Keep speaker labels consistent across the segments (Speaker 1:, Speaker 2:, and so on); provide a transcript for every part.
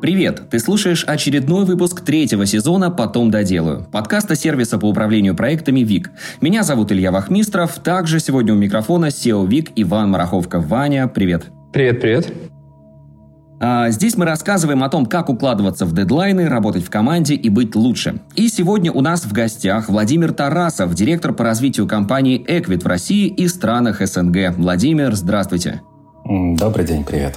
Speaker 1: Привет! Ты слушаешь очередной выпуск третьего сезона «Потом доделаю» подкаста сервиса по управлению проектами ВИК. Меня зовут Илья Вахмистров, также сегодня у микрофона SEO ВИК Иван Мараховка. Ваня, привет!
Speaker 2: Привет, привет!
Speaker 1: А, здесь мы рассказываем о том, как укладываться в дедлайны, работать в команде и быть лучше. И сегодня у нас в гостях Владимир Тарасов, директор по развитию компании Equit в России и странах СНГ. Владимир, здравствуйте.
Speaker 3: Добрый день, привет.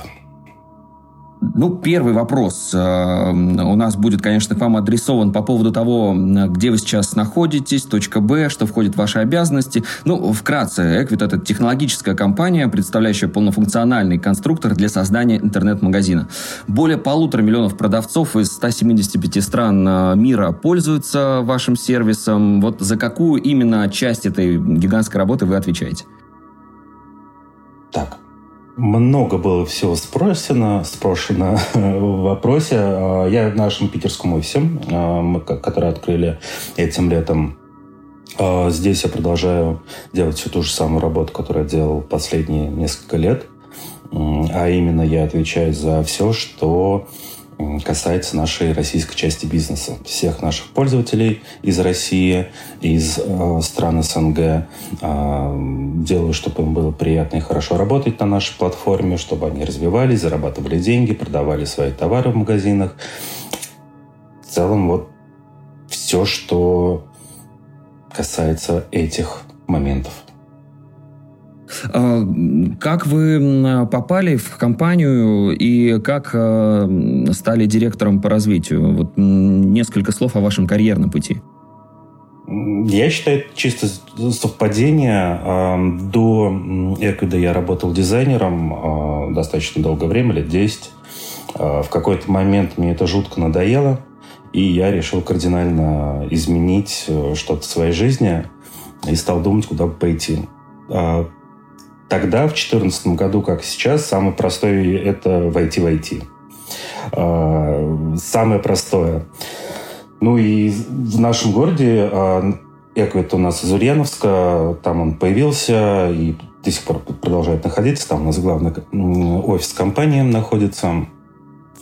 Speaker 1: Ну, первый вопрос э, у нас будет, конечно, к вам адресован по поводу того, где вы сейчас находитесь, точка Б, что входит в ваши обязанности. Ну, вкратце, Equit – это технологическая компания, представляющая полнофункциональный конструктор для создания интернет-магазина. Более полутора миллионов продавцов из 175 стран э, мира пользуются вашим сервисом. Вот за какую именно часть этой гигантской работы вы отвечаете?
Speaker 3: Так, много было всего спросено, спрошено в вопросе. А, я в нашем питерском офисе, а, который открыли этим летом. А, здесь я продолжаю делать всю ту же самую работу, которую я делал последние несколько лет. А именно я отвечаю за все, что касается нашей российской части бизнеса. Всех наших пользователей из России, из э, стран СНГ. Э, делаю, чтобы им было приятно и хорошо работать на нашей платформе, чтобы они развивались, зарабатывали деньги, продавали свои товары в магазинах. В целом вот все, что касается этих моментов.
Speaker 1: А, как вы попали в компанию и как а, стали директором по развитию? Вот несколько слов о вашем карьерном пути.
Speaker 3: Я считаю, это чисто совпадение. До Эквида я работал дизайнером а, достаточно долгое время, лет 10. В какой-то момент мне это жутко надоело, и я решил кардинально изменить э, что-то в своей жизни и стал думать, куда бы пойти. Тогда, в 2014 году, как сейчас, самый простой – это войти в IT. А, самое простое. Ну и в нашем городе а, Эквит у нас из Ульяновска, там он появился и до сих пор продолжает находиться. Там у нас главный офис компании находится.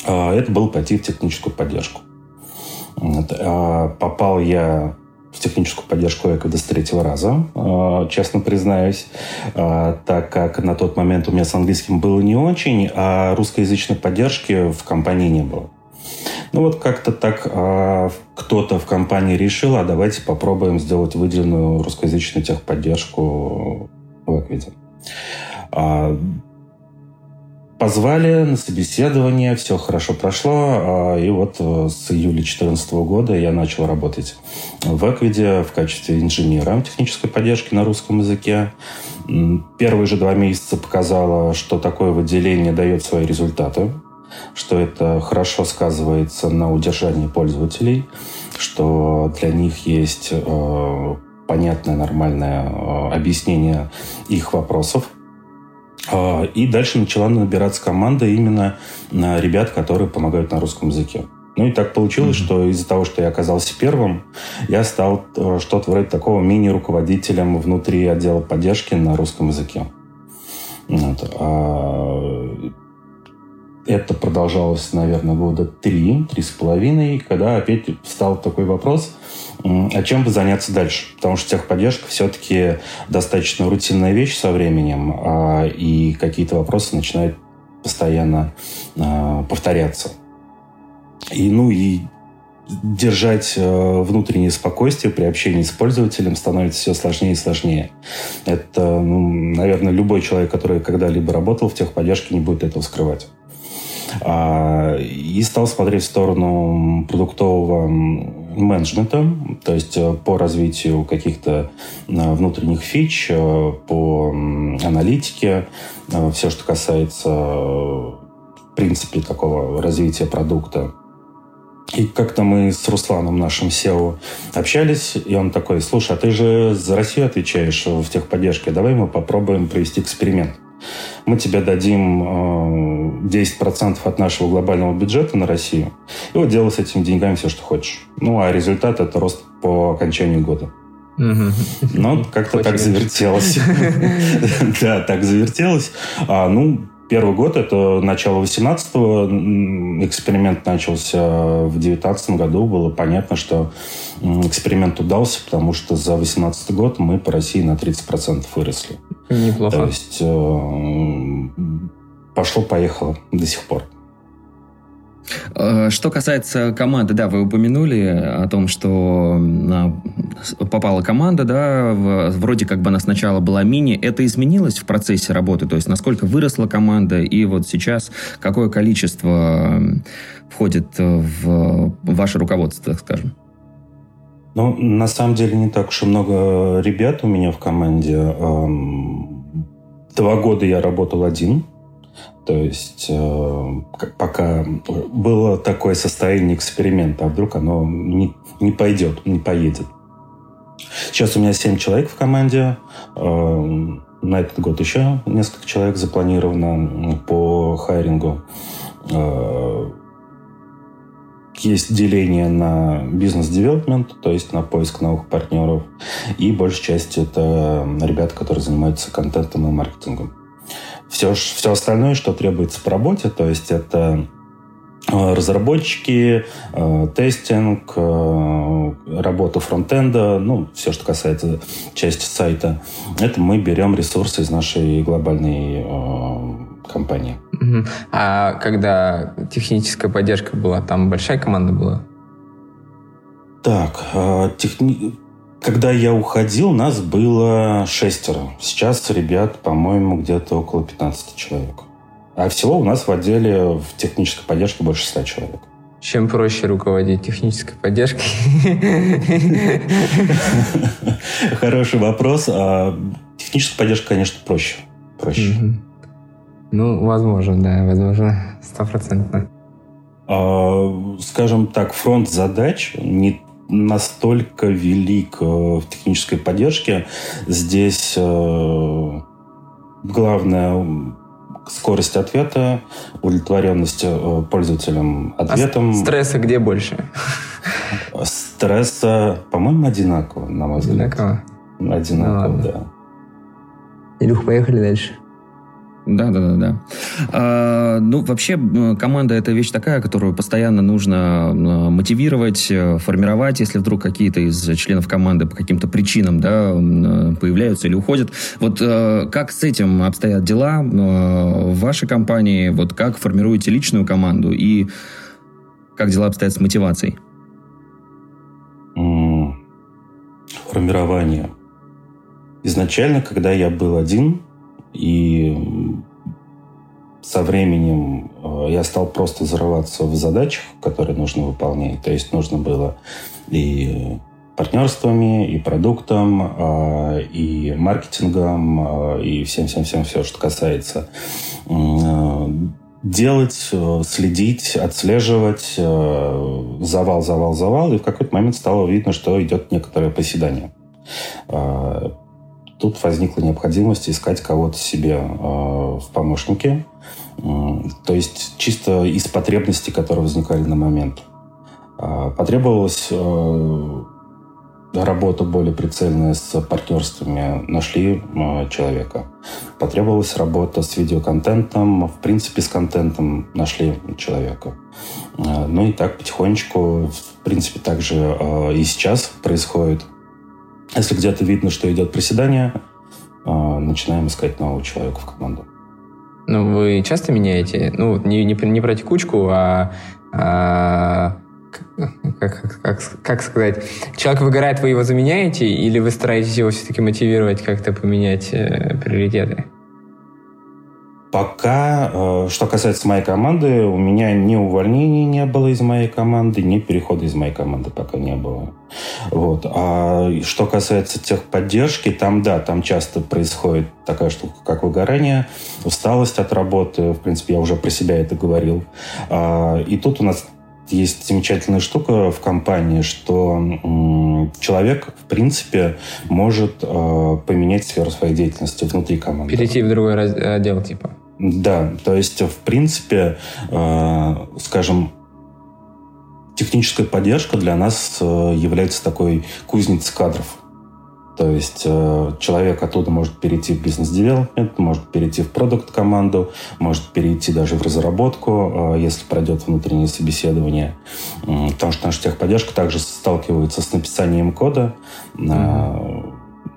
Speaker 3: А, это было пойти в техническую поддержку. Попал я в техническую поддержку Экода с третьего раза, э, честно признаюсь, э, так как на тот момент у меня с английским было не очень, а русскоязычной поддержки в компании не было. Ну вот как-то так э, кто-то в компании решил, а давайте попробуем сделать выделенную русскоязычную техподдержку в Эквиде. Позвали на собеседование, все хорошо прошло, а, и вот э, с июля 2014 года я начал работать в Эквиде в качестве инженера технической поддержки на русском языке. Первые же два месяца показало, что такое выделение дает свои результаты, что это хорошо сказывается на удержании пользователей, что для них есть э, понятное, нормальное э, объяснение их вопросов – и дальше начала набираться команда именно на ребят, которые помогают на русском языке. Ну и так получилось, mm-hmm. что из-за того, что я оказался первым, я стал э, что-то вроде такого мини-руководителем внутри отдела поддержки на русском языке. Вот. А это продолжалось, наверное, года три, три с половиной, когда опять встал такой вопрос, а чем бы заняться дальше? Потому что техподдержка все-таки достаточно рутинная вещь со временем, а, и какие-то вопросы начинают постоянно а, повторяться. И, ну, и держать э, внутреннее спокойствие при общении с пользователем становится все сложнее и сложнее. Это, ну, наверное, любой человек, который когда-либо работал в техподдержке, не будет этого скрывать. А, и стал смотреть в сторону продуктового менеджмента, то есть э, по развитию каких-то э, внутренних фич, э, по аналитике, все, что касается в принципе такого развития продукта. И как-то мы с Русланом, нашим SEO, общались, и он такой, слушай, а ты же за Россию отвечаешь в техподдержке, давай мы попробуем провести эксперимент мы тебе дадим 10% э, от нашего глобального бюджета на Россию, и вот делай с этими деньгами все, что хочешь. Ну, а результат – это рост по окончанию года. Ну, как-то так завертелось. Да, так завертелось. А, ну, первый год, это начало 18-го, эксперимент начался в 19 году, было понятно, что эксперимент удался, потому что за 18 год мы по России на 30% выросли.
Speaker 2: Неплохо.
Speaker 3: То есть э, пошло-поехало до сих пор.
Speaker 1: Э, что касается команды, да, вы упомянули о том, что попала команда, да, вроде как бы она сначала была мини. Это изменилось в процессе работы? То есть насколько выросла команда и вот сейчас какое количество входит в ваше руководство, так скажем?
Speaker 3: Ну, на самом деле не так уж и много ребят у меня в команде. Два года я работал один, то есть э, пока было такое состояние эксперимента, а вдруг оно не, не пойдет, не поедет. Сейчас у меня 7 человек в команде. Э, на этот год еще несколько человек запланировано по хайрингу. Э, есть деление на бизнес-девелопмент, то есть на поиск новых партнеров. И большая часть это ребята, которые занимаются контентом и маркетингом. Все, все остальное, что требуется по работе, то есть это э, разработчики, э, тестинг, э, работа фронтенда, ну, все, что касается части сайта, это мы берем ресурсы из нашей глобальной компании.
Speaker 2: А когда техническая поддержка была, там большая команда была?
Speaker 3: Так, техни... Когда я уходил, нас было шестеро. Сейчас ребят, по-моему, где-то около 15 человек. А всего у нас в отделе в технической поддержке больше 100 человек.
Speaker 2: Чем проще руководить технической поддержкой?
Speaker 3: Хороший вопрос. А техническая поддержка, конечно, проще. Проще.
Speaker 2: Ну, возможно, да, возможно, стопроцентно.
Speaker 3: А, скажем так, фронт задач не настолько велик э, в технической поддержке. Здесь э, главное скорость ответа, удовлетворенность э, пользователям ответом.
Speaker 2: А стресса где больше?
Speaker 3: Стресса, по-моему, одинаково, на мой взгляд.
Speaker 2: Одинаково?
Speaker 3: Одинаково, ну, да.
Speaker 2: Илюх, поехали дальше.
Speaker 1: Да, да, да, да. А, ну, вообще, команда это вещь такая, которую постоянно нужно мотивировать, э, формировать, если вдруг какие-то из членов команды по каким-то причинам да, появляются или уходят. Вот э, как с этим обстоят дела в вашей компании? Вот как формируете личную команду и как дела обстоят с мотивацией?
Speaker 3: Формирование. Изначально, когда я был один, и со временем э, я стал просто взрываться в задачах, которые нужно выполнять. То есть нужно было и партнерствами, и продуктом, э, и маркетингом, э, и всем-всем-всем все, что касается делать, следить, отслеживать, завал, завал, завал, и в какой-то момент стало видно, что идет некоторое поседание тут возникла необходимость искать кого-то себе э, в помощнике. То есть чисто из потребностей, которые возникали на момент. Э, потребовалась э, работа более прицельная с партнерствами. Нашли человека. Потребовалась работа с видеоконтентом. В принципе, с контентом нашли человека. Ну и так потихонечку, в принципе, также и сейчас происходит если где-то видно, что идет приседание, а, начинаем искать нового человека в команду.
Speaker 2: Ну, вы часто меняете? Ну, не, не, не про текучку, а, а как, как, как сказать, человек выгорает, вы его заменяете, или вы стараетесь его все-таки мотивировать как-то поменять э, приоритеты?
Speaker 3: Пока, э, что касается моей команды, у меня ни увольнений не было из моей команды, ни перехода из моей команды пока не было. Вот. А что касается техподдержки, там, да, там часто происходит такая штука, как выгорание, усталость от работы. В принципе, я уже про себя это говорил. А, и тут у нас есть замечательная штука в компании, что человек, в принципе, может э, поменять сферу своей деятельности внутри команды.
Speaker 2: Перейти в другой отдел, типа.
Speaker 3: Да, то есть, в принципе, э, скажем, техническая поддержка для нас э, является такой кузницей кадров. То есть э, человек оттуда может перейти в бизнес-девелопмент, может перейти в продукт-команду, может перейти даже в разработку, э, если пройдет внутреннее собеседование. Потому что наша техподдержка также сталкивается с написанием кода. Mm-hmm.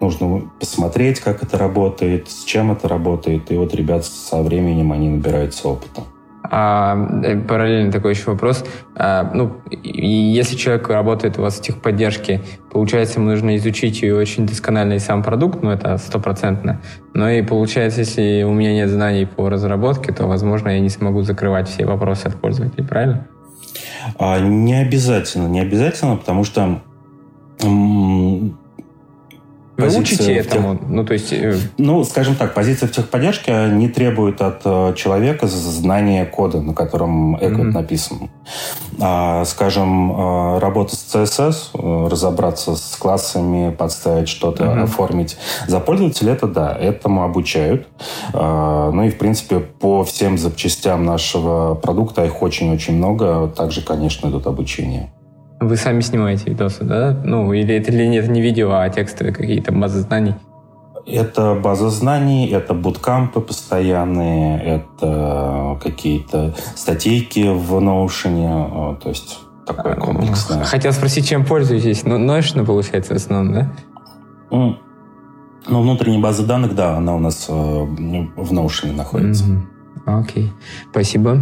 Speaker 3: Нужно посмотреть, как это работает, с чем это работает. И вот ребят со временем они набираются опыта.
Speaker 2: А, э, параллельно такой еще вопрос. А, ну, если человек работает у вас в техподдержке, получается, ему нужно изучить и очень доскональный сам продукт, ну, это стопроцентно. Но и получается, если у меня нет знаний по разработке, то, возможно, я не смогу закрывать все вопросы от пользователей, правильно?
Speaker 3: А, не обязательно, не обязательно, потому что
Speaker 2: вы учите этому? Тех... Ну, то есть... Э,
Speaker 3: ну, скажем так, позиция в техподдержке не требует от э, человека знания кода, на котором Эко mm-hmm. написан. А, скажем, э, работа с CSS, разобраться с классами, подставить что-то, mm-hmm. оформить. За пользователя это да, этому обучают. А, ну и, в принципе, по всем запчастям нашего продукта, их очень-очень много, также, конечно, идут обучение.
Speaker 2: Вы сами снимаете видосы, да? Ну, или это, или это не видео, а текстовые какие-то базы знаний?
Speaker 3: Это база знаний, это буткампы постоянные, это какие-то статейки в Notion, то есть такое комплексное.
Speaker 2: Хотел спросить, чем пользуетесь? Ну, Notion, получается, в основном, да?
Speaker 3: Ну, внутренняя база данных, да, она у нас э, в Notion находится.
Speaker 2: Окей, okay. спасибо.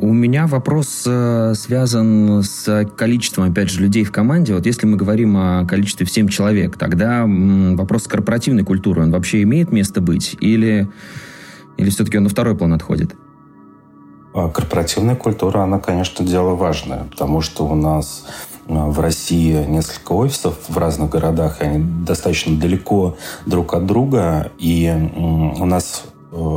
Speaker 1: У меня вопрос э, связан с количеством, опять же, людей в команде. Вот если мы говорим о количестве в 7 человек, тогда вопрос корпоративной культуры, он вообще имеет место быть? Или, или все-таки он на второй план отходит?
Speaker 3: А корпоративная культура, она, конечно, дело важное, потому что у нас э, в России несколько офисов в разных городах, и они достаточно далеко друг от друга, и у нас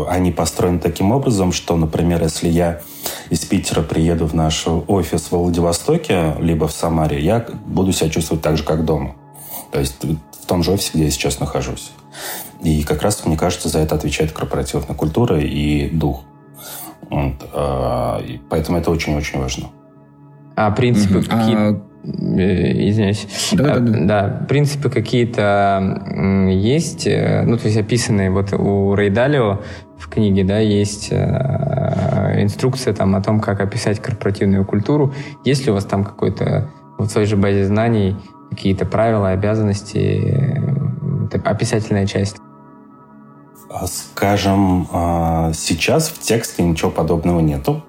Speaker 3: они построены таким образом, что, например, если я из Питера приеду в наш офис в Владивостоке, либо в Самаре, я буду себя чувствовать так же, как дома. То есть в том же офисе, где я сейчас нахожусь. И как раз, мне кажется, за это отвечает корпоративная культура и дух. Вот. А, поэтому это очень-очень важно.
Speaker 2: А принципы mm-hmm. какие? А Э, извиняюсь. Да, да, да. да, принципы какие-то есть, э, ну, то есть описанные вот у Рейдалио в книге, да, есть э, инструкция там о том, как описать корпоративную культуру. Есть ли у вас там какой-то в своей же базе знаний какие-то правила, обязанности, описательная часть?
Speaker 3: А, скажем, а, сейчас в тексте ничего подобного нету.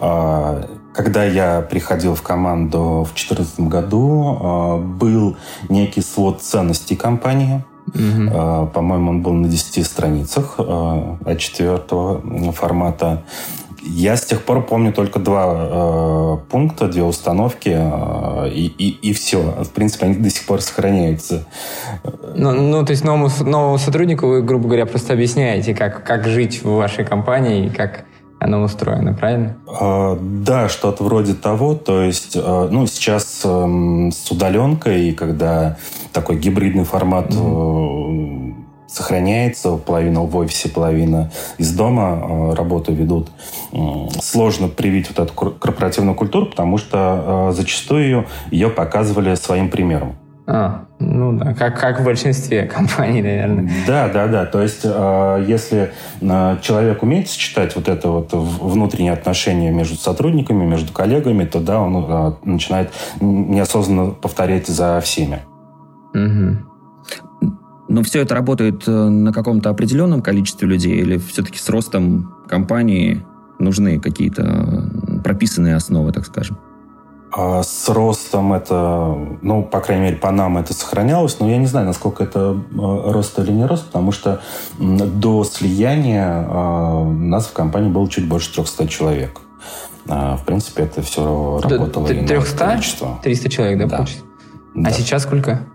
Speaker 3: А, когда я приходил в команду в 2014 году, а, был некий свод ценностей компании. Угу. По-моему, он был на 10 страницах А4 формата. Я с тех пор помню только два э, пункта, две установки, э, и, и, и все. В принципе, они до сих пор сохраняются.
Speaker 2: Ну, ну то есть новому, новому сотруднику вы, грубо говоря, просто объясняете, как, как жить в вашей компании, как оно устроено, правильно?
Speaker 3: А, да, что-то вроде того. То есть, а, ну, сейчас а, с удаленкой, когда такой гибридный формат mm-hmm. сохраняется, половина в офисе, половина из дома э, работу ведут, сложно привить вот эту корпоративную культуру, потому что зачастую ее показывали своим примером.
Speaker 2: А, ну да, как, как в большинстве компаний, наверное.
Speaker 3: Да, да, да. То есть, э, если э, человек умеет сочетать вот это вот внутренние отношения между сотрудниками, между коллегами, то да, он э, начинает неосознанно повторять за всеми.
Speaker 1: Угу. Но все это работает на каком-то определенном количестве людей или все-таки с ростом компании нужны какие-то прописанные основы, так скажем?
Speaker 3: А с ростом это, ну, по крайней мере, по нам это сохранялось, но я не знаю, насколько это а, рост или не рост, потому что до слияния а, нас в компании было чуть больше 300 человек. А, в принципе, это все работало.
Speaker 2: 300? 300 человек, да, да. получится? Да. А сейчас сколько?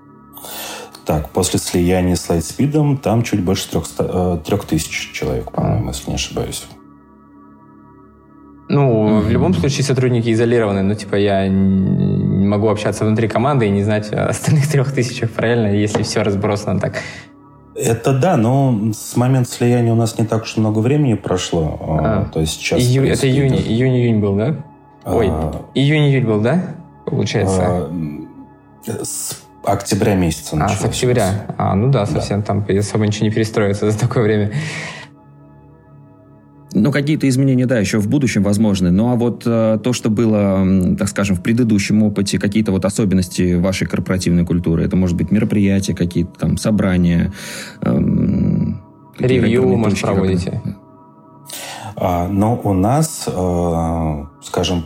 Speaker 3: Так, после слияния с Lightspeed там чуть больше 300, 3000 человек, по-моему, если не ошибаюсь.
Speaker 2: Ну, в любом случае сотрудники изолированы. Ну, типа, я не могу общаться внутри команды и не знать о остальных трех тысячах, правильно, если все разбросано так.
Speaker 3: Это да, но с момента слияния у нас не так уж много времени прошло. А,
Speaker 2: а. То есть сейчас... Ию... Это июнь, июнь-июнь был, да? А... Ой, июнь-июль был, да? Получается. А...
Speaker 3: октября месяца
Speaker 2: А, с октября. А, ну да, совсем да. там особо ничего не перестроится за такое время.
Speaker 1: Ну, какие-то изменения, да, еще в будущем возможны. Ну, а вот э, то, что было, так скажем, в предыдущем опыте, какие-то вот особенности вашей корпоративной культуры, это может быть мероприятия какие-то там, собрания,
Speaker 2: эм, Ревью, может, проводите?
Speaker 3: А, но у нас, э, скажем,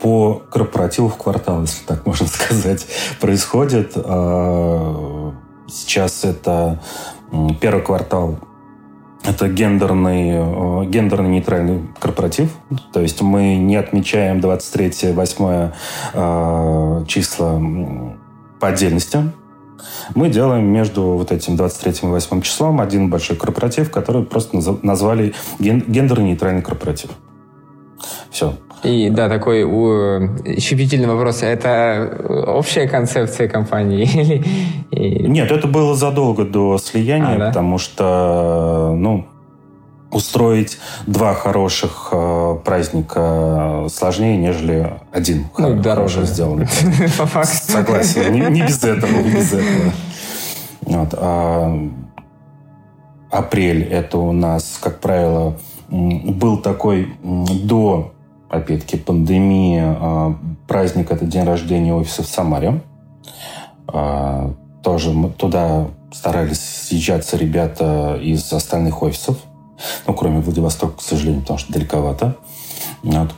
Speaker 3: по корпоративу в квартал, если так можно сказать, происходит. Э, сейчас это первый квартал это гендерный, э, гендерно нейтральный корпоратив. То есть мы не отмечаем 23-8 э, числа по отдельности. Мы делаем между вот этим 23 и 8 числом один большой корпоратив, который просто назвали гендерно-нейтральный корпоратив. Все.
Speaker 2: И да, такой у, щепетильный вопрос. Это общая концепция компании?
Speaker 3: Нет, это было задолго до слияния, а, да? потому что, ну, устроить два хороших э, праздника сложнее, нежели один
Speaker 2: ну, дороже
Speaker 3: сделанный. По факту. Согласен, не, не без этого, не без этого. Вот, а апрель это у нас, как правило, был такой до опять-таки, пандемии, а, праздник – это день рождения офиса в Самаре. А, тоже туда старались съезжаться ребята из остальных офисов. Ну, кроме Владивостока, к сожалению, потому что далековато. Вот.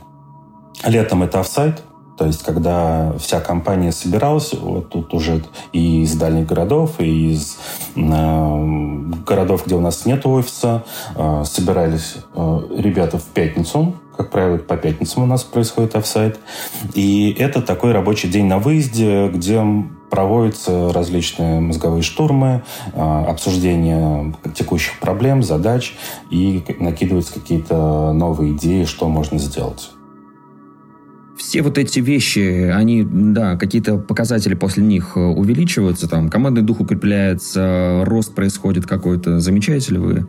Speaker 3: Летом это офсайт, то есть, когда вся компания собиралась, вот тут уже и из дальних городов, и из э, городов, где у нас нет офиса, э, собирались э, ребята в пятницу, как правило, по пятницам у нас происходит офсайт. И это такой рабочий день на выезде, где проводятся различные мозговые штурмы, а, обсуждение текущих проблем, задач и накидываются какие-то новые идеи, что можно сделать.
Speaker 1: Все вот эти вещи, они, да, какие-то показатели после них увеличиваются, там, командный дух укрепляется, рост происходит какой-то. Замечаете ли вы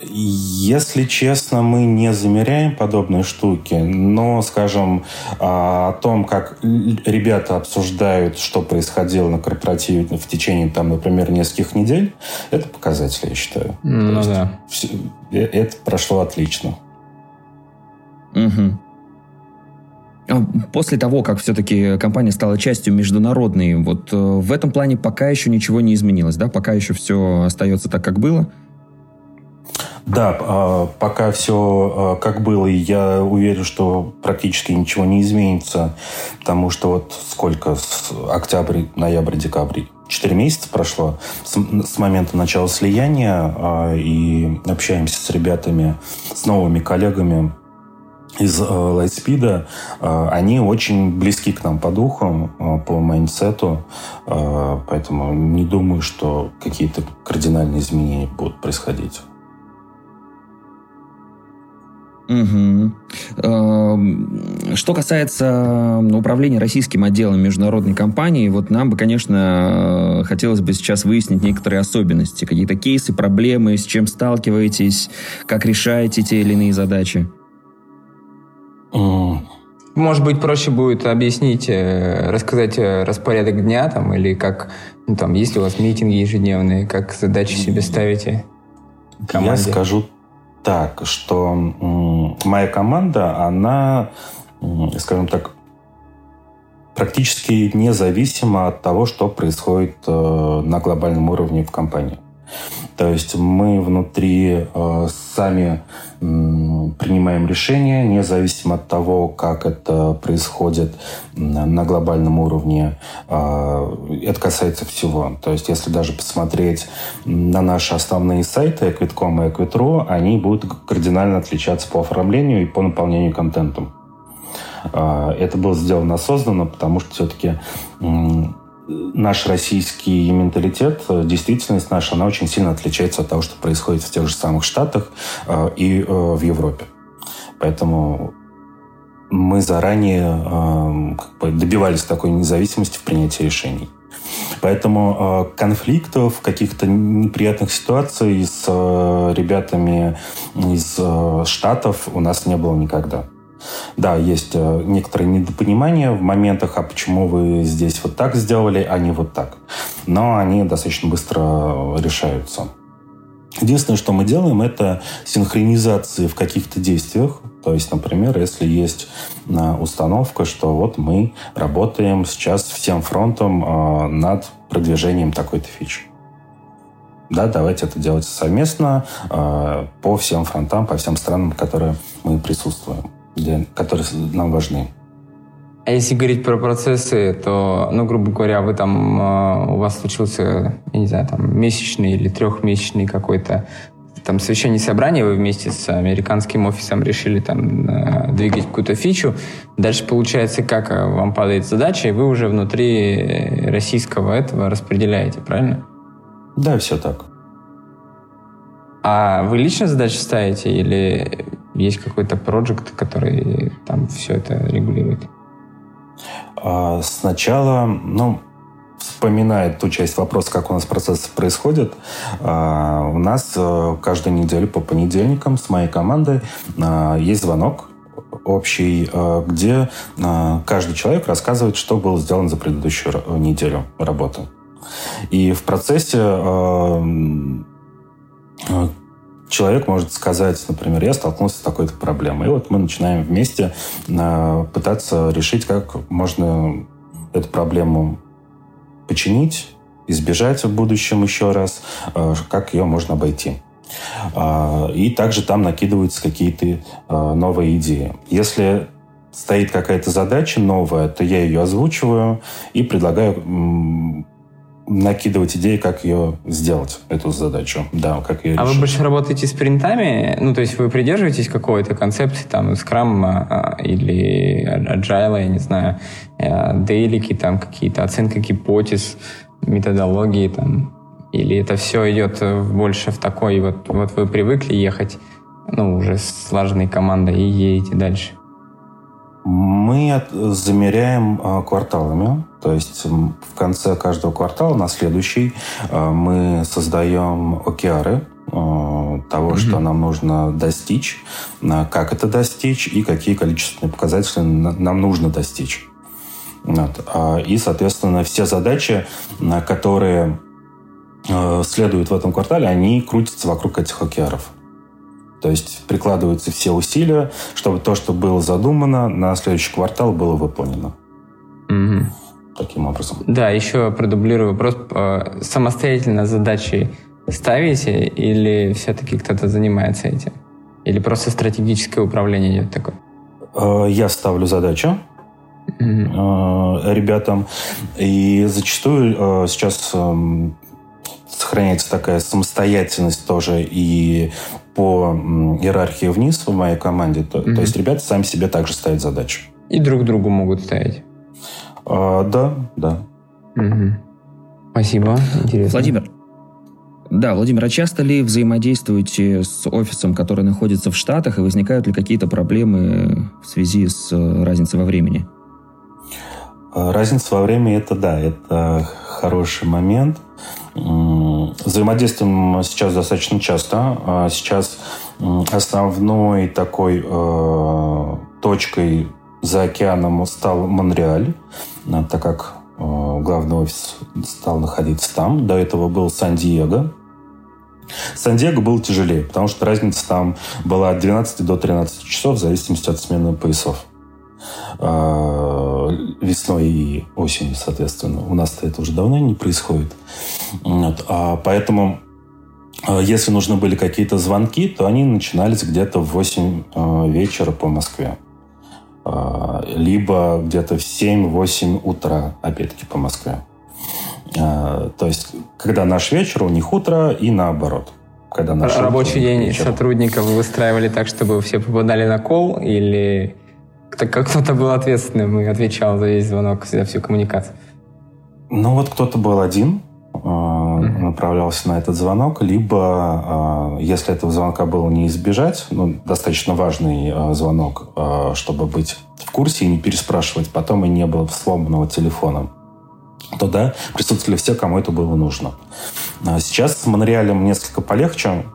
Speaker 3: если честно, мы не замеряем подобные штуки, но, скажем, а, о том, как ребята обсуждают, что происходило на корпоративе в течение, там, например, нескольких недель, это показатель, я считаю.
Speaker 2: Ну да.
Speaker 3: Э, это прошло отлично.
Speaker 1: Угу. После того, как все-таки компания стала частью международной, вот э, в этом плане пока еще ничего не изменилось, да? Пока еще все остается так, как было?
Speaker 3: Да, а, пока все а, как было, и я уверен, что практически ничего не изменится, потому что вот сколько, октябрь, ноябрь, декабрь, четыре месяца прошло с, момента начала слияния, а, и общаемся с ребятами, с новыми коллегами из Lightspeed, они очень близки к нам по духу, по майндсету, поэтому не думаю, что какие-то кардинальные изменения будут происходить.
Speaker 1: Угу. Что касается управления российским отделом международной компании, вот нам бы, конечно, хотелось бы сейчас выяснить некоторые особенности, какие-то кейсы, проблемы, с чем сталкиваетесь, как решаете те или иные задачи.
Speaker 2: Может быть, проще будет объяснить, э, рассказать э, распорядок дня там, или как, ну, там, есть ли у вас митинги ежедневные, как задачи себе ставите?
Speaker 3: Команде? Я скажу так, что моя команда, она, скажем так, практически независима от того, что происходит э, на глобальном уровне в компании. То есть мы внутри э, сами принимаем решения, независимо от того, как это происходит на глобальном уровне. Э, это касается всего. То есть если даже посмотреть на наши основные сайты Equid.com и Equid.ru, они будут кардинально отличаться по оформлению и по наполнению контентом. Э, это было сделано осознанно, потому что все-таки наш российский менталитет, э, действительность наша, она очень сильно отличается от того, что происходит в тех же самых Штатах э, и э, в Европе. Поэтому мы заранее как бы добивались такой независимости в принятии решений. Поэтому конфликтов, каких-то неприятных ситуаций с ребятами из Штатов у нас не было никогда. Да, есть э, некоторые недопонимания в моментах, а почему вы здесь вот так сделали, а не вот так. Но они достаточно быстро решаются. Единственное, что мы делаем, это синхронизации в каких-то действиях. То есть, например, если есть а, установка, что вот мы работаем сейчас всем фронтом э, над продвижением такой-то фичи. Да, давайте это делать совместно э, по всем фронтам, по всем странам, которые мы присутствуем, для, которые нам важны.
Speaker 2: А если говорить про процессы, то, ну, грубо говоря, вы там, э, у вас случился, я не знаю, там, месячный или трехмесячный какой-то там совещание собрания, вы вместе с американским офисом решили там э, двигать какую-то фичу. Дальше получается, как э, вам падает задача, и вы уже внутри российского этого распределяете, правильно?
Speaker 3: Да, все так.
Speaker 2: А вы лично задачи ставите или есть какой-то проект, который там все это регулирует?
Speaker 3: А, сначала, ну, вспоминая ту часть вопроса, как у нас процесс происходит, а, у нас э, каждую неделю по понедельникам с моей командой а, есть звонок общий, где каждый человек рассказывает, что было сделано за предыдущую неделю работы. И в процессе человек может сказать, например, я столкнулся с такой-то проблемой. И вот мы начинаем вместе э, пытаться решить, как можно эту проблему починить, избежать в будущем еще раз, э, как ее можно обойти. Э, и также там накидываются какие-то новые идеи. Если стоит какая-то задача новая, то я ее озвучиваю и предлагаю накидывать идеи, как ее сделать, эту задачу. Да, как ее
Speaker 2: а решить. вы больше работаете с принтами? Ну, то есть вы придерживаетесь какой-то концепции, там, Scrum а, или Agile, я не знаю, э, дейлики, там, какие-то оценка гипотез, методологии, там, или это все идет больше в такой, вот, вот вы привыкли ехать, ну, уже с слаженной командой и едете дальше?
Speaker 3: Мы замеряем а, кварталами, то есть в конце каждого квартала, на следующий, а, мы создаем океары а, того, mm-hmm. что нам нужно достичь, как это достичь и какие количественные показатели нам нужно достичь. Вот. И, соответственно, все задачи, которые следуют в этом квартале, они крутятся вокруг этих океаров. То есть прикладываются все усилия, чтобы то, что было задумано, на следующий квартал было выполнено.
Speaker 2: Угу.
Speaker 3: Таким образом.
Speaker 2: Да, еще продублирую вопрос. Э, самостоятельно задачи ставите или все-таки кто-то занимается этим? Или просто стратегическое управление идет такое?
Speaker 3: Э, я ставлю задачу mm ребятам. И зачастую сейчас сохраняется такая самостоятельность тоже и по иерархии вниз в моей команде. То, mm-hmm. то есть ребята сами себе также ставят задачи.
Speaker 2: И друг другу могут ставить.
Speaker 3: А, да, да.
Speaker 2: Угу. Спасибо. Интересно.
Speaker 1: Владимир, да, Владимир, а часто ли взаимодействуете с офисом, который находится в Штатах, и возникают ли какие-то проблемы в связи с э, разницей во времени?
Speaker 3: А, разница во времени это да, это хороший момент. Взаимодействуем сейчас достаточно часто. А сейчас основной такой э, точкой за океаном стал Монреаль, э, так как э, главный офис стал находиться там. До этого был Сан-Диего. Сан-Диего был тяжелее, потому что разница там была от 12 до 13 часов в зависимости от смены поясов. А, весной и осенью, соответственно. У нас это уже давно не происходит. Вот. А поэтому а, если нужны были какие-то звонки, то они начинались где-то в 8 а, вечера по Москве. Либо где-то в 7-8 утра, опять-таки, по Москве. То есть, когда наш вечер, у них утро и наоборот.
Speaker 2: Когда наш Рабочий день вечер. сотрудников вы выстраивали так, чтобы все попадали на кол или так как кто-то был ответственным и отвечал за весь звонок, за всю коммуникацию?
Speaker 3: Ну вот кто-то был один, mm-hmm. направлялся на этот звонок, либо, э, если этого звонка было не избежать, ну, достаточно важный э, звонок, чтобы быть в курсе и не переспрашивать потом, и не было сломанного телефона, то да, присутствовали все, кому это было нужно. Сейчас с Монреалем несколько полегче.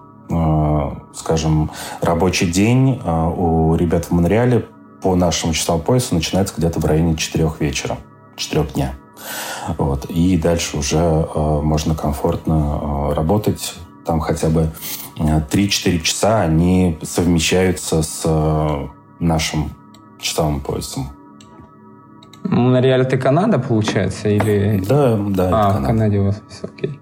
Speaker 3: Скажем, рабочий день у ребят в Монреале по нашему часовому поясу начинается где-то в районе 4 вечера, 4 дня. Вот. И дальше уже э, можно комфортно э, работать. Там хотя бы 3-4 часа они совмещаются с э, нашим часовым поясом.
Speaker 2: Монреаль это Канада, получается? Или...
Speaker 3: Да, да.
Speaker 2: А, в Канаде у вас все окей.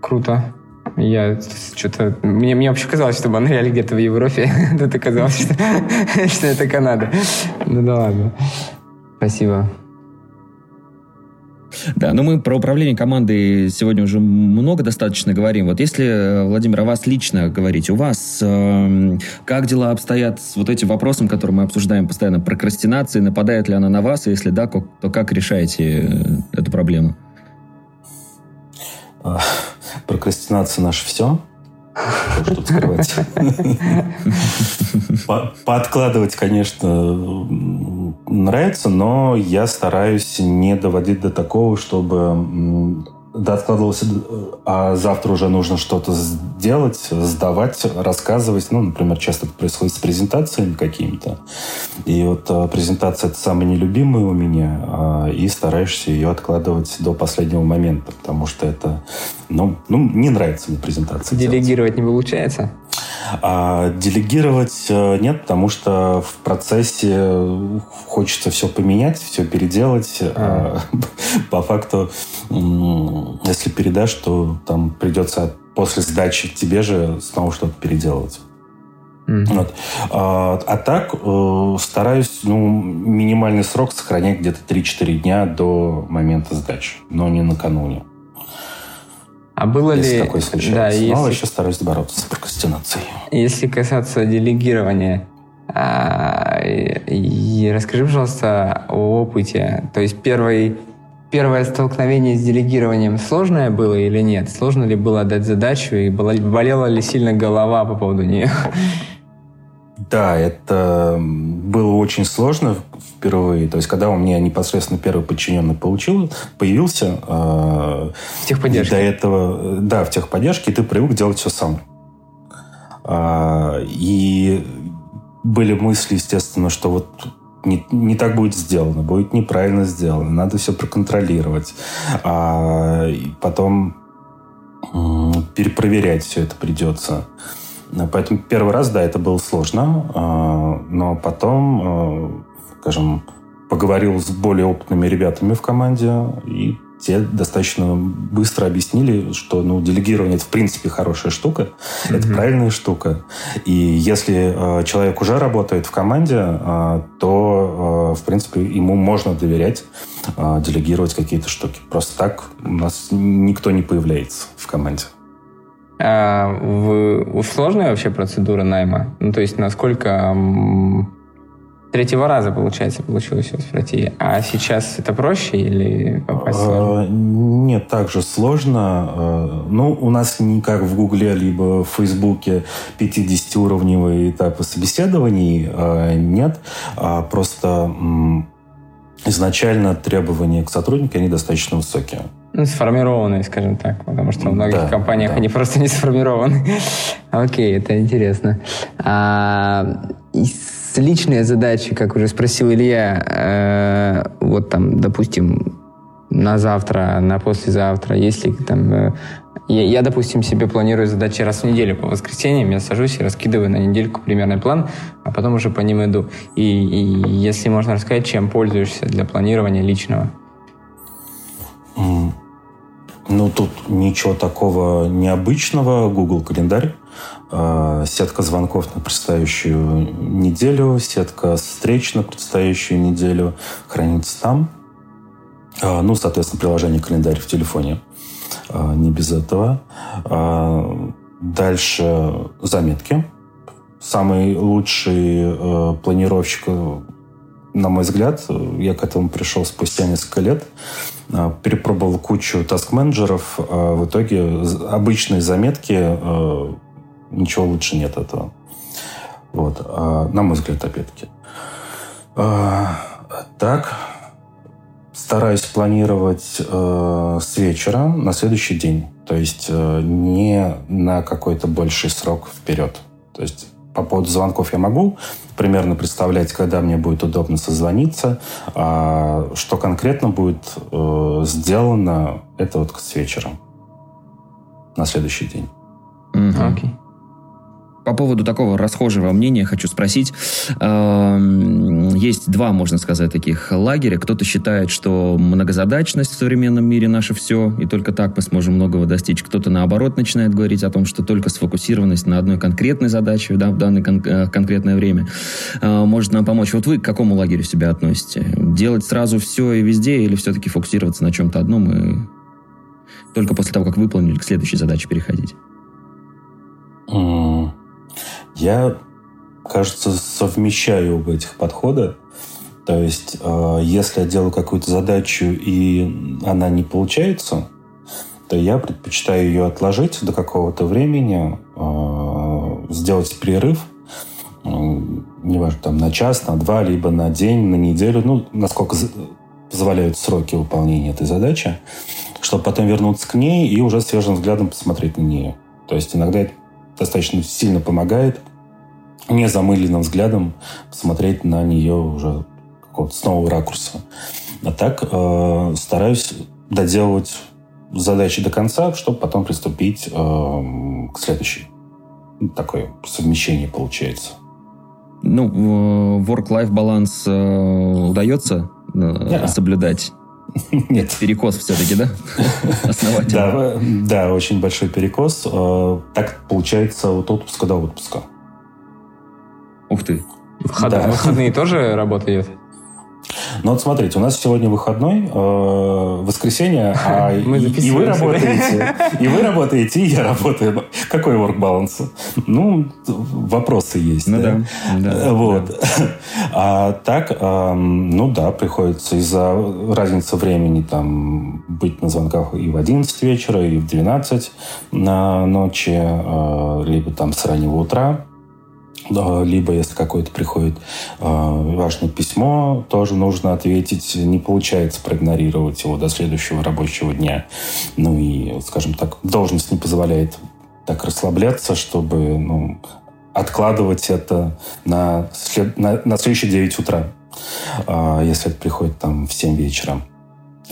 Speaker 2: Круто. Я что-то... Мне, мне вообще казалось, что Монреаль где-то в Европе. Тут оказалось, что, что это Канада. Ну да ладно. Спасибо.
Speaker 1: Да, но мы про управление командой сегодня уже много достаточно говорим. Вот если, Владимир, о вас лично говорить, у вас э, как дела обстоят с вот этим вопросом, который мы обсуждаем постоянно, прокрастинации, нападает ли она на вас, и если да, то как решаете э, эту проблему?
Speaker 3: Прокрастинация наше все. Что тут скрывать? Пооткладывать, конечно, нравится, но я стараюсь не доводить до такого, чтобы да, откладывался, а завтра уже нужно что-то сделать, сдавать, рассказывать. Ну, например, часто это происходит с презентациями какими-то. И вот а, презентация это самая нелюбимая у меня, а, и стараешься ее откладывать до последнего момента, потому что это, ну, ну не нравится мне презентация.
Speaker 2: Делегировать делать. не получается?
Speaker 3: А делегировать э, нет, потому что в процессе хочется все поменять, все переделать. А. По факту, если передашь, то там придется после сдачи тебе же снова что-то переделывать. Mm-hmm. Вот. А, а так э, стараюсь ну, минимальный срок сохранять где-то 3-4 дня до момента сдачи, но не накануне.
Speaker 2: А было
Speaker 3: если
Speaker 2: ли...
Speaker 3: такое случается. Да, если... Но еще стараюсь бороться с прокрастинацией.
Speaker 2: Если касаться делегирования, а, и расскажи, пожалуйста, о опыте. То есть первый, первое столкновение с делегированием сложное было или нет? Сложно ли было дать задачу и болела ли сильно голова по поводу нее?
Speaker 3: Да, это было очень сложно впервые. То есть, когда у меня непосредственно первый подчиненный получил, появился...
Speaker 2: Э, в техподдержке.
Speaker 3: До этого, да, в техподдержке, и ты привык делать все сам. Э, и были мысли, естественно, что вот не, не так будет сделано, будет неправильно сделано, надо все проконтролировать. А потом перепроверять все это придется. Поэтому первый раз, да, это было сложно, а, но потом, а, скажем, поговорил с более опытными ребятами в команде, и те достаточно быстро объяснили, что ну, делегирование это в принципе хорошая штука, mm-hmm. это правильная штука. И если э, человек уже работает в команде, э, то э, в принципе ему можно доверять э, делегировать какие-то штуки. Просто так у нас никто не появляется в команде.
Speaker 2: А в, сложная вообще процедура найма? Ну, то есть, насколько третьего раза, получается, получилось вас пройти. А сейчас это проще или попасть а, сложно?
Speaker 3: Нет, так же сложно. А, ну, у нас не как в Гугле, либо в Фейсбуке 50-уровневые этапы собеседований а, нет. Просто изначально требования к сотруднику, они достаточно высокие.
Speaker 2: Ну, сформированные, скажем так, потому что в многих да, компаниях да. они просто не сформированы. Окей, это интересно. А, личные задачи, как уже спросил Илья, э, вот там, допустим, на завтра, на послезавтра, если там... Э, я, я, допустим, себе планирую задачи раз в неделю по воскресеньям, я сажусь и раскидываю на недельку примерный план, а потом уже по ним иду. И, и если можно рассказать, чем пользуешься для планирования личного?
Speaker 3: Ну, тут ничего такого необычного. Google календарь, а, сетка звонков на предстоящую неделю, сетка встреч на предстоящую неделю хранится там. А, ну, соответственно, приложение календарь в телефоне. А, не без этого. Дальше заметки. Самый лучший планировщик на мой взгляд, я к этому пришел спустя несколько лет, а, перепробовал кучу таск-менеджеров, а в итоге обычные заметки, а, ничего лучше нет этого. Вот, на мой взгляд, опять-таки. Так, стараюсь планировать с вечера на следующий день. То есть не на какой-то больший срок вперед. То есть по поводу звонков я могу примерно представлять, когда мне будет удобно созвониться. А что конкретно будет э, сделано, это вот с вечером. На следующий день.
Speaker 2: Окей.
Speaker 1: По поводу такого расхожего мнения хочу спросить. Эм, есть два, можно сказать, таких лагеря. Кто-то считает, что многозадачность в современном мире наше все, и только так мы сможем многого достичь. Кто-то, наоборот, начинает говорить о том, что только сфокусированность на одной конкретной задаче да, в данное кон- э, конкретное время э, может нам помочь. Вот вы к какому лагерю себя относите? Делать сразу все и везде, или все-таки фокусироваться на чем-то одном и только после того, как выполнили, к следующей задаче переходить?
Speaker 3: Я, кажется, совмещаю оба этих подхода. То есть, э, если я делаю какую-то задачу и она не получается, то я предпочитаю ее отложить до какого-то времени, э, сделать перерыв, э, неважно, там, на час, на два, либо на день, на неделю, ну, насколько позволяют сроки выполнения этой задачи, чтобы потом вернуться к ней и уже свежим взглядом посмотреть на нее. То есть иногда это достаточно сильно помогает незамыленным взглядом посмотреть на нее уже с нового ракурса. А так э, стараюсь доделывать задачи до конца, чтобы потом приступить э, к следующей. Такое совмещение получается.
Speaker 1: Ну, work-life баланс э, удается э, соблюдать?
Speaker 3: Нет.
Speaker 1: Перекос все-таки, да? Основательно.
Speaker 3: Да, да, очень большой перекос. Э, так получается от отпуска до отпуска.
Speaker 1: Ух ты.
Speaker 2: Выход... Да. Выходные тоже работа идет?
Speaker 3: Ну вот смотрите, у нас сегодня выходной, э, воскресенье, а и, и вы работаете, и вы работаете, и я работаю. Какой work balance? Ну, вопросы есть.
Speaker 1: Ну да.
Speaker 3: да, да вот. Да. А так, э, ну да, приходится из-за разницы времени там быть на звонках и в 11 вечера, и в 12 на ночи, э, либо там с раннего утра либо если какое-то приходит э, важное письмо, тоже нужно ответить. Не получается проигнорировать его до следующего рабочего дня. Ну и, скажем так, должность не позволяет так расслабляться, чтобы ну, откладывать это на, след... на, на следующие 9 утра, э, если это приходит там в 7 вечера.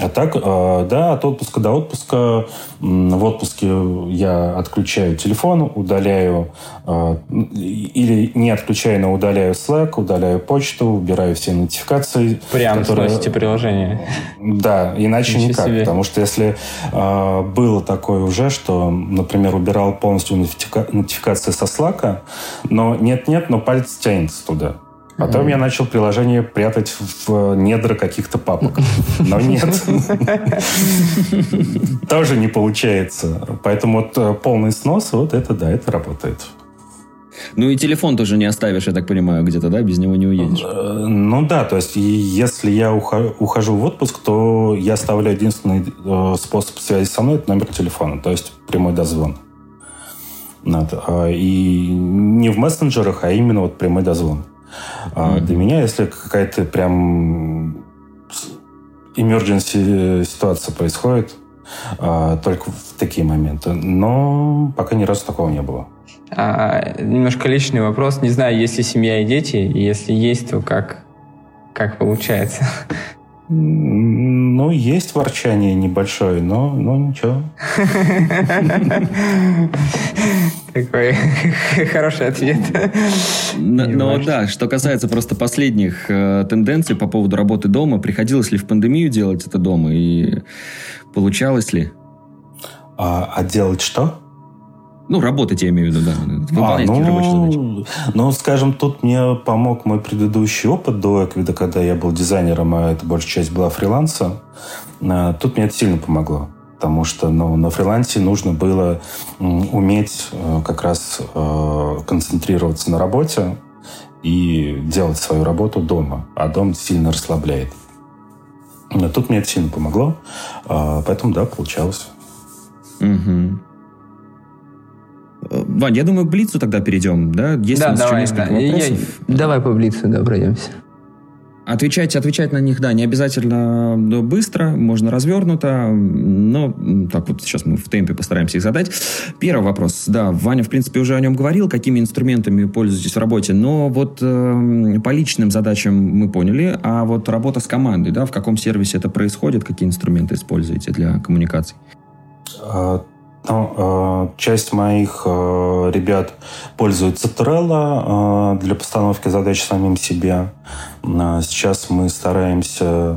Speaker 3: А так, э, да, от отпуска до отпуска. В отпуске я отключаю телефон, удаляю э, или не отключаю, но удаляю Slack, удаляю почту, убираю все нотификации.
Speaker 2: Прям которые... сносите приложение.
Speaker 3: Да, иначе Ничего никак. Себе. Потому что если э, было такое уже, что, например, убирал полностью нотификации со Slack, но нет-нет, но палец тянется туда. Потом mm. я начал приложение прятать в недра каких-то папок. Но нет. Тоже не получается. Поэтому вот э, полный снос, вот это да, это работает.
Speaker 1: Ну и телефон тоже не оставишь, я так понимаю, где-то, да? Без него не уедешь.
Speaker 3: Э, ну да, то есть если я ухожу в отпуск, то я оставляю единственный э, способ связи со мной – это номер телефона, то есть прямой дозвон. А, и не в мессенджерах, а именно вот прямой дозвон. Mm-hmm. Для меня, если какая-то прям emergency ситуация происходит, а, только в такие моменты. Но пока ни разу такого не было.
Speaker 2: А, немножко личный вопрос. Не знаю, есть ли семья и дети, если есть, то как, как получается?
Speaker 3: Ну, есть ворчание небольшое, но, но ничего.
Speaker 2: Какой хороший ответ.
Speaker 1: Но да, что касается просто последних э, тенденций по поводу работы дома, приходилось ли в пандемию делать это дома и получалось ли?
Speaker 3: А, а делать что?
Speaker 1: Ну, работать, я имею в виду, да.
Speaker 3: Выполнять а, ну, рабочие задачи. Ну, скажем, тут мне помог мой предыдущий опыт до Эквида, когда я был дизайнером, а это большая часть была фриланса. А, тут мне это сильно помогло. Потому что ну, на фрилансе нужно было уметь э, как раз э, концентрироваться на работе и делать свою работу дома. А дом сильно расслабляет. Но тут мне это сильно помогло. А, поэтому, да, получалось.
Speaker 1: Угу. Вань, я думаю, к Блицу тогда перейдем, да?
Speaker 2: Есть да, у нас давай, еще несколько да. вопросов. Я, я, давай по Блицу, да, пройдемся.
Speaker 1: Отвечать, отвечать на них, да, не обязательно быстро, можно развернуто, но так вот сейчас мы в темпе постараемся их задать. Первый вопрос, да, Ваня, в принципе, уже о нем говорил, какими инструментами пользуетесь в работе, но вот э, по личным задачам мы поняли, а вот работа с командой, да, в каком сервисе это происходит, какие инструменты используете для коммуникаций?
Speaker 3: А, ну, часть моих э, ребят пользуется Trello э, для постановки задач самим себе. Сейчас мы стараемся,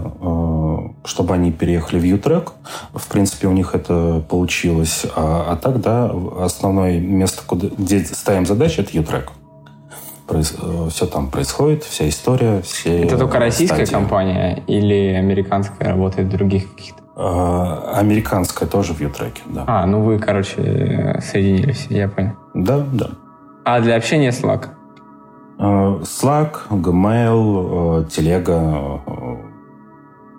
Speaker 3: чтобы они переехали в Utrack. В принципе, у них это получилось. А, а так, да, основное место, куда, где ставим задачи, это Utrack. Все там происходит, вся история, все
Speaker 2: Это только российская стадии. компания или американская работает в других каких-то
Speaker 3: американская тоже в Ютреке, да.
Speaker 2: А, ну вы, короче, соединились, я понял.
Speaker 3: Да, да.
Speaker 2: А для общения Slack?
Speaker 3: А, Slack, Gmail, Телега.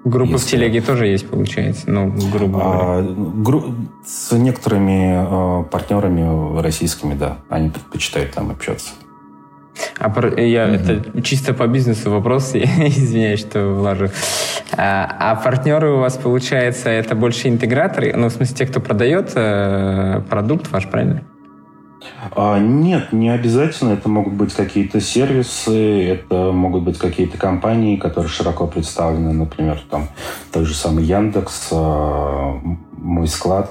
Speaker 2: Группы Если... в телеге тоже есть, получается, ну, грубо
Speaker 3: а, гру... С некоторыми а, партнерами российскими, да, они предпочитают там общаться.
Speaker 2: А я, mm-hmm. это чисто по бизнесу вопрос, извиняюсь, что влажу. А, а партнеры у вас, получается, это больше интеграторы? Ну, в смысле, те, кто продает э, продукт ваш, правильно?
Speaker 3: А, нет, не обязательно. Это могут быть какие-то сервисы, это могут быть какие-то компании, которые широко представлены, например, там тот же самый Яндекс, а, мой склад,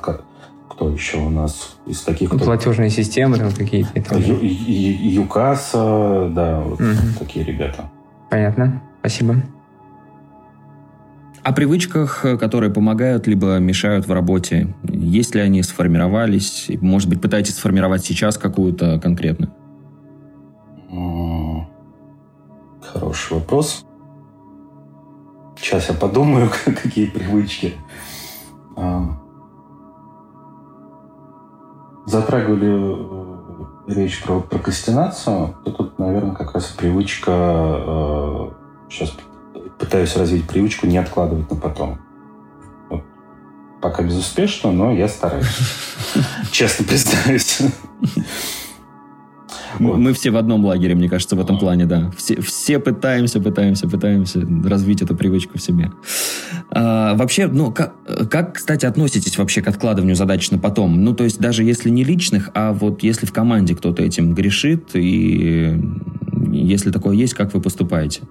Speaker 3: кто еще у нас из таких...
Speaker 2: Платежные кто... системы там какие-то.
Speaker 3: Юкаса, да, вот угу. такие ребята.
Speaker 2: Понятно, спасибо.
Speaker 1: О привычках, которые помогают либо мешают в работе. Есть ли они, сформировались? Может быть, пытаетесь сформировать сейчас какую-то конкретную?
Speaker 3: Хороший вопрос. Сейчас я подумаю, какие привычки. Затрагивали э, речь про прокрастинацию, то тут, наверное, как раз привычка, э, сейчас пытаюсь развить привычку не откладывать на потом. Вот. Пока безуспешно, но я стараюсь. Честно признаюсь.
Speaker 1: Вот. Мы все в одном лагере, мне кажется, в этом плане, да. Все, все пытаемся, пытаемся, пытаемся развить эту привычку в себе. А, вообще, ну, как, как, кстати, относитесь вообще к откладыванию задач на потом? Ну, то есть даже если не личных, а вот если в команде кто-то этим грешит, и если такое есть, как вы поступаете?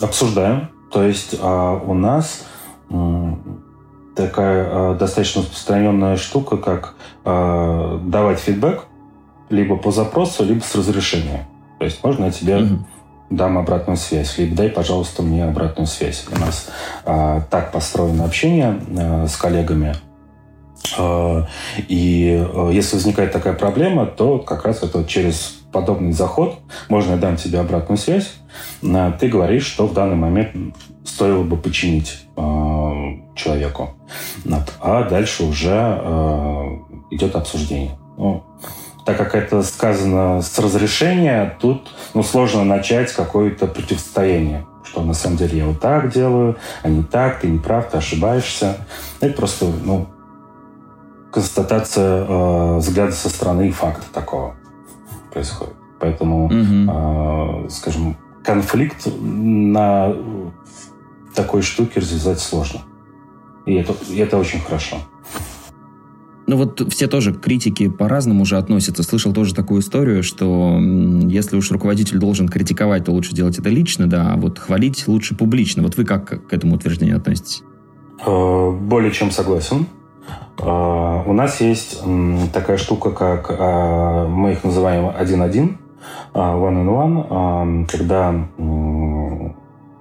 Speaker 3: Обсуждаем. То есть а, у нас такая э, достаточно распространенная штука, как э, давать фидбэк либо по запросу, либо с разрешения. То есть можно я тебе mm-hmm. дам обратную связь, либо дай, пожалуйста, мне обратную связь. У нас э, так построено общение э, с коллегами. Э, и э, если возникает такая проблема, то как раз это через подобный заход можно я дам тебе обратную связь. Э, ты говоришь, что в данный момент стоило бы починить э, человеку. А дальше уже э, идет обсуждение. Ну, так как это сказано с разрешения, тут ну, сложно начать какое-то противостояние. Что на самом деле я вот так делаю, а не так, ты не прав, ты ошибаешься. Это просто ну, констатация э, взгляда со стороны и факта такого происходит. Поэтому, угу. э, скажем, конфликт на такой штуке развязать сложно. И это, и это очень хорошо.
Speaker 1: Ну вот все тоже критики по-разному уже относятся. Слышал тоже такую историю, что если уж руководитель должен критиковать, то лучше делать это лично, да, а вот хвалить лучше публично. Вот вы как к этому утверждению относитесь?
Speaker 3: Э, более чем согласен. Э, у нас есть такая штука, как э, мы их называем один-один, one-on-one, когда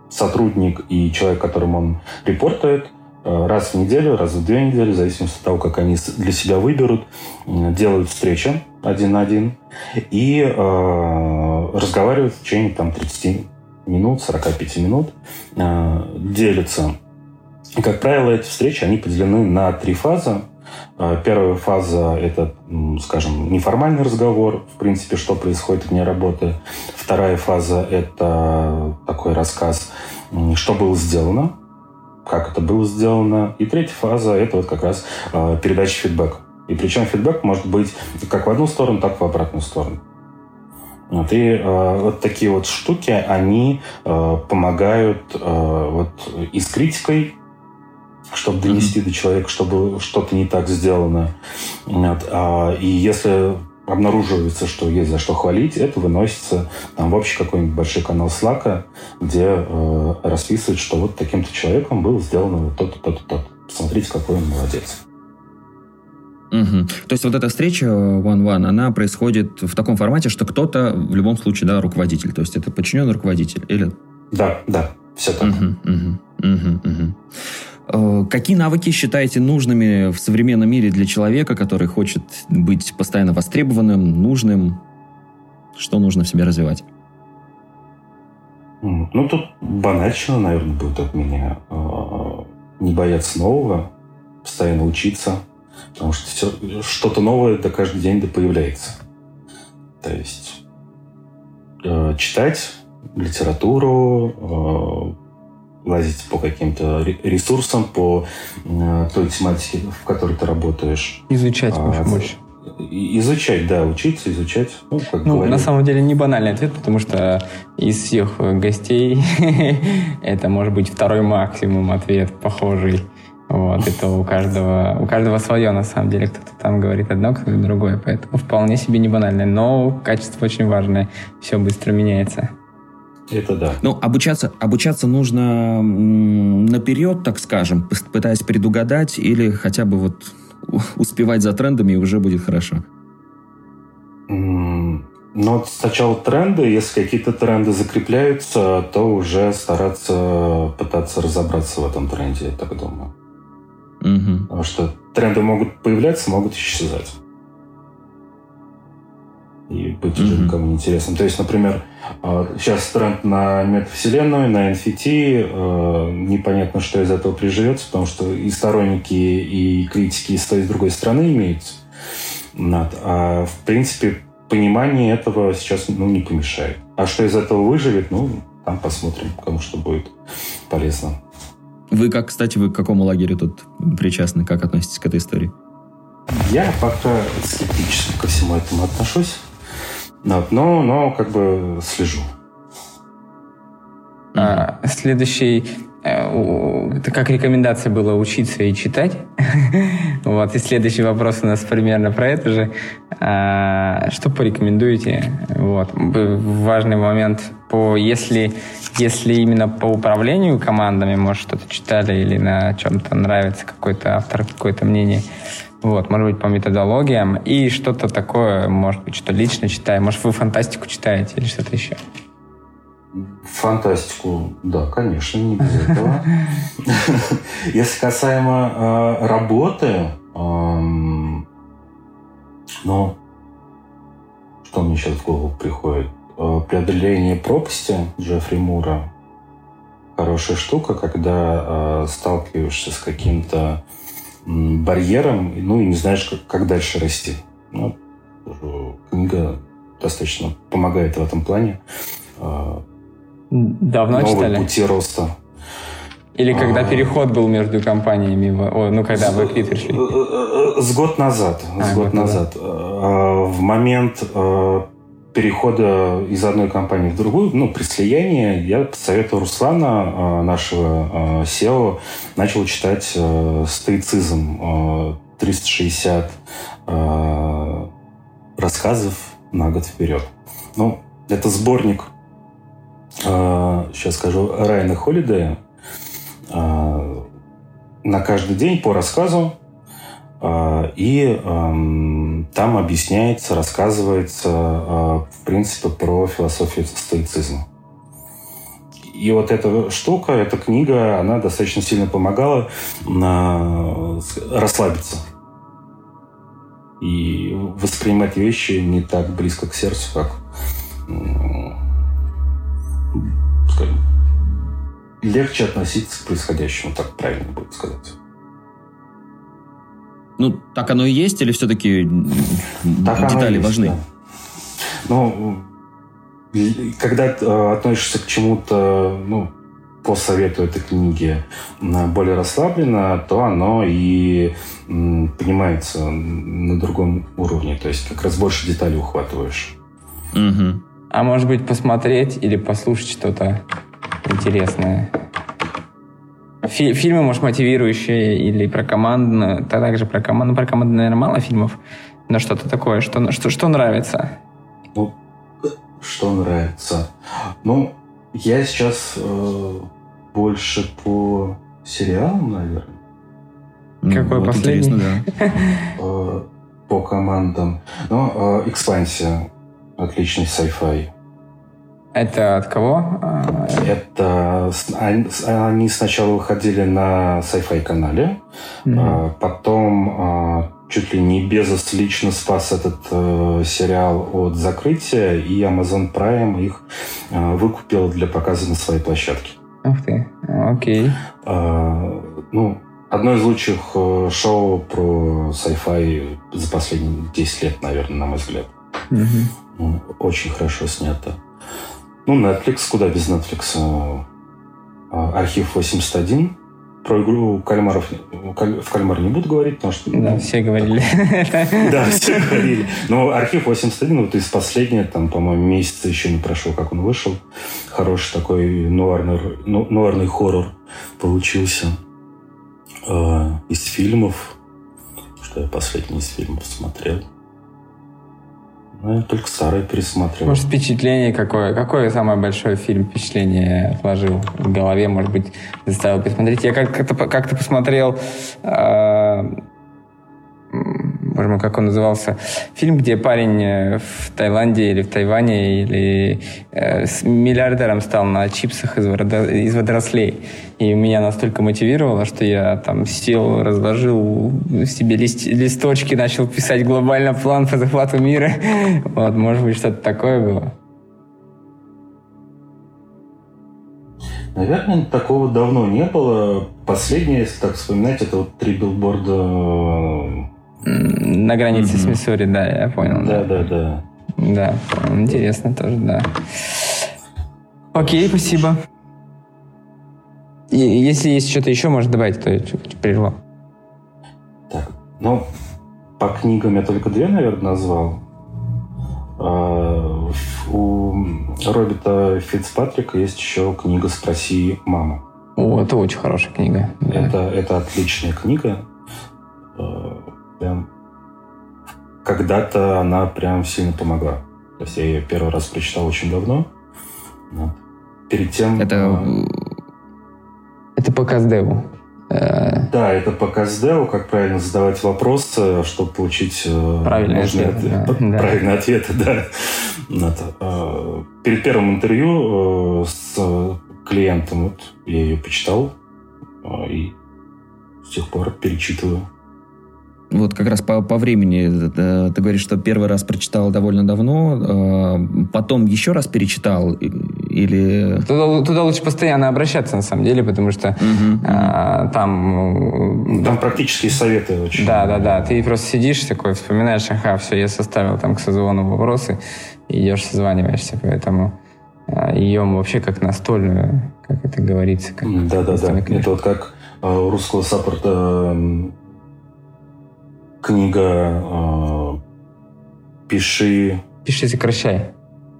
Speaker 3: сотрудник и человек, которому он репортует, э, раз в неделю, раз в две недели, в зависимости от того, как они для себя выберут, делают встречи один на один и э, разговаривают в течение там, 30 минут, 45 минут, э, делятся. Как правило, эти встречи, они поделены на три фазы. Э, первая фаза – это, скажем, неформальный разговор, в принципе, что происходит вне работы. Вторая фаза – это такой рассказ, что было сделано, как это было сделано. И третья фаза – это вот как раз э, передача фидбэка. И причем фидбэк может быть как в одну сторону, так и в обратную сторону. Вот, и э, вот такие вот штуки, они э, помогают э, вот и с критикой, чтобы донести mm-hmm. до человека, чтобы что-то не так сделано. Вот, а, и если обнаруживается, что есть за что хвалить, это выносится там, в общий какой-нибудь большой канал Slack, где э, расписывают, что вот таким-то человеком было сделано вот то-то, то-то, то-то. Посмотрите, какой он молодец.
Speaker 1: Угу. То есть вот эта встреча one-one, она происходит в таком формате, что кто-то в любом случае, да, руководитель. То есть это подчиненный руководитель, или?
Speaker 3: Да, да, все так. Угу, угу,
Speaker 1: угу, угу. Какие навыки считаете нужными в современном мире для человека, который хочет быть постоянно востребованным, нужным? Что нужно в себе развивать?
Speaker 3: Ну, тут банально, наверное, будет от меня. А, не бояться нового, постоянно учиться – Потому что все, что-то новое до каждый день да появляется. То есть э, читать литературу, э, лазить по каким-то ресурсам, по э, той тематике, в которой ты работаешь.
Speaker 2: Изучать а, больше.
Speaker 3: Изучать, да, учиться, изучать.
Speaker 2: Ну, как ну на самом деле не банальный ответ, потому что из всех гостей это может быть второй максимум ответ похожий. Вот, это у каждого, у каждого свое, на самом деле. Кто-то там говорит одно, кто-то другое. Поэтому вполне себе не банальное. Но качество очень важное. Все быстро меняется.
Speaker 3: Это да.
Speaker 1: Ну, обучаться, обучаться нужно наперед, так скажем, пытаясь предугадать или хотя бы вот успевать за трендами, и уже будет хорошо.
Speaker 3: Вот сначала тренды, если какие-то тренды закрепляются, то уже стараться пытаться разобраться в этом тренде, я так думаю. Угу. Потому что тренды могут появляться, могут исчезать. И быть уже угу. никому интересным. То есть, например, сейчас а, тренд на метавселенную, на NFT. А, непонятно, что из этого приживется, потому что и сторонники, и критики и с той, и с другой стороны имеются. А в принципе, понимание этого сейчас ну, не помешает. А что из этого выживет, ну, там посмотрим, кому что будет полезно.
Speaker 1: Вы, как, кстати, вы к какому лагерю тут причастны? Как относитесь к этой истории?
Speaker 3: Я пока скептически ко всему этому отношусь. Но, но как бы слежу.
Speaker 2: А, следующий Э, это как рекомендация была учиться и читать. вот, и следующий вопрос у нас примерно про это же. А, что порекомендуете? Вот, важный момент по, если, если именно по управлению командами, может, что-то читали или на чем-то нравится какой-то автор, какое-то мнение. Вот, может быть, по методологиям. И что-то такое, может быть, что лично читаем. Может, вы фантастику читаете или что-то еще.
Speaker 3: Фантастику, да, конечно, не без этого. Если касаемо э, работы, ну, что мне сейчас в голову приходит? Э, преодоление пропасти Джеффри Мура. Хорошая штука, когда э, сталкиваешься с каким-то барьером, ну и не знаешь, как, как дальше расти. Ну, книга достаточно помогает в этом плане.
Speaker 2: Давно
Speaker 3: новые
Speaker 2: читали?
Speaker 3: пути роста.
Speaker 2: Или когда а... переход был между компаниями, о, ну когда вы к пришли?
Speaker 3: Э, э, с год назад. А, с год, год назад. назад. А, в момент а, перехода из одной компании в другую, ну, при слиянии, я по совету Руслана, нашего SEO, начал читать стоицизм 360 рассказов на год вперед. Ну, это сборник сейчас скажу, Райана Холидея на каждый день по рассказу. А, и там объясняется, рассказывается, а, в принципе, про философию стоицизма. И вот эта штука, эта книга, она достаточно сильно помогала расслабиться и воспринимать вещи не так близко к сердцу, как скажем, легче относиться к происходящему, так правильно будет сказать.
Speaker 1: Ну, так оно и есть, или все-таки так детали есть, важны? Да.
Speaker 3: Ну, когда э, относишься к чему-то, ну, по совету этой книги более расслабленно, то оно и понимается на другом уровне. То есть как раз больше деталей ухватываешь.
Speaker 1: Угу.
Speaker 2: А может быть, посмотреть или послушать что-то интересное? Фи- фильмы, может, мотивирующие или про команду, да, также про команду. Ну, про команду, наверное, мало фильмов, но что-то такое, что, что, что нравится?
Speaker 3: Ну, что нравится? Ну, я сейчас э, больше по сериалам, наверное.
Speaker 2: Какой вот последний? Да.
Speaker 3: Э, по командам. Ну, э, экспансия. Отличный sci-fi.
Speaker 2: Это от кого?
Speaker 3: Это они сначала выходили на sci-fi канале, mm-hmm. потом а, чуть ли не Безос лично спас этот э, сериал от закрытия, и Amazon Prime их э, выкупил для показа на своей площадке.
Speaker 2: Ух ты, окей.
Speaker 3: А, ну, одно из лучших э, шоу про sci-fi за последние 10 лет, наверное, на мой взгляд.
Speaker 2: Угу.
Speaker 3: Очень хорошо снято. Ну, Netflix, куда без Netflix. А, Архив 81. Про игру кальмаров в кальмар не буду говорить, потому что...
Speaker 2: Да, все говорили.
Speaker 3: Да, все говорили. Но Архив 81, вот из последнего, там, по-моему, месяца еще не прошел, как он вышел. Хороший такой нуарный, ну, нуарный хоррор получился. А, из фильмов, что я последний из фильмов смотрел. Ну, я только старые пересматривал.
Speaker 2: Может, впечатление какое? Какое самое большое фильм впечатление отложил в голове? Может быть, заставил пересмотреть? Я как-то как посмотрел... Э, боже мой, как он назывался, фильм, где парень э, в Таиланде или в Тайване или э, с миллиардером стал на чипсах из, водо, из водорослей. И меня настолько мотивировало, что я там сел, разложил себе лист, листочки, начал писать глобально план по захвату мира. Вот, может быть, что-то такое было.
Speaker 3: Наверное, такого давно не было. Последнее, если так вспоминать, это вот три билборда
Speaker 2: на границе mm-hmm. с Миссури, да, я понял.
Speaker 3: Да, да, да.
Speaker 2: Да, интересно тоже, да. Окей, спасибо. И, если есть что-то еще, может добавить, то я прервал.
Speaker 3: Так, ну, по книгам я только две, наверное, назвал. А, у Роберта Фицпатрика есть еще книга «Спроси маму».
Speaker 2: О, это очень хорошая книга.
Speaker 3: Это, это отличная книга. А, прям когда-то она прям сильно помогла. То есть я ее первый раз прочитал очень давно. Вот. Перед тем...
Speaker 1: Это...
Speaker 2: Э, это по Каздеву.
Speaker 3: Э, да, это по Каздеву, как правильно задавать вопросы, чтобы получить
Speaker 2: э, правильные ответы. Ответ,
Speaker 3: да. Правильные да. ответы, да. Вот. Перед первым интервью с клиентом вот, я ее почитал и с тех пор перечитываю.
Speaker 1: Вот как раз по, по времени э, ты говоришь, что первый раз прочитал довольно давно, э, потом еще раз перечитал или...
Speaker 2: Туда, туда лучше постоянно обращаться, на самом деле, потому что угу, а, там...
Speaker 3: Там практические советы очень.
Speaker 2: Да, да, да. Ты просто сидишь такой, вспоминаешь, ага, все, я составил там к созвону вопросы, и идешь, созваниваешься, поэтому ее вообще как настольную, как это говорится. Как
Speaker 3: да, да, да. Это вот как у русского саппорта книга э, «Пиши...»
Speaker 2: «Пиши, сокращай».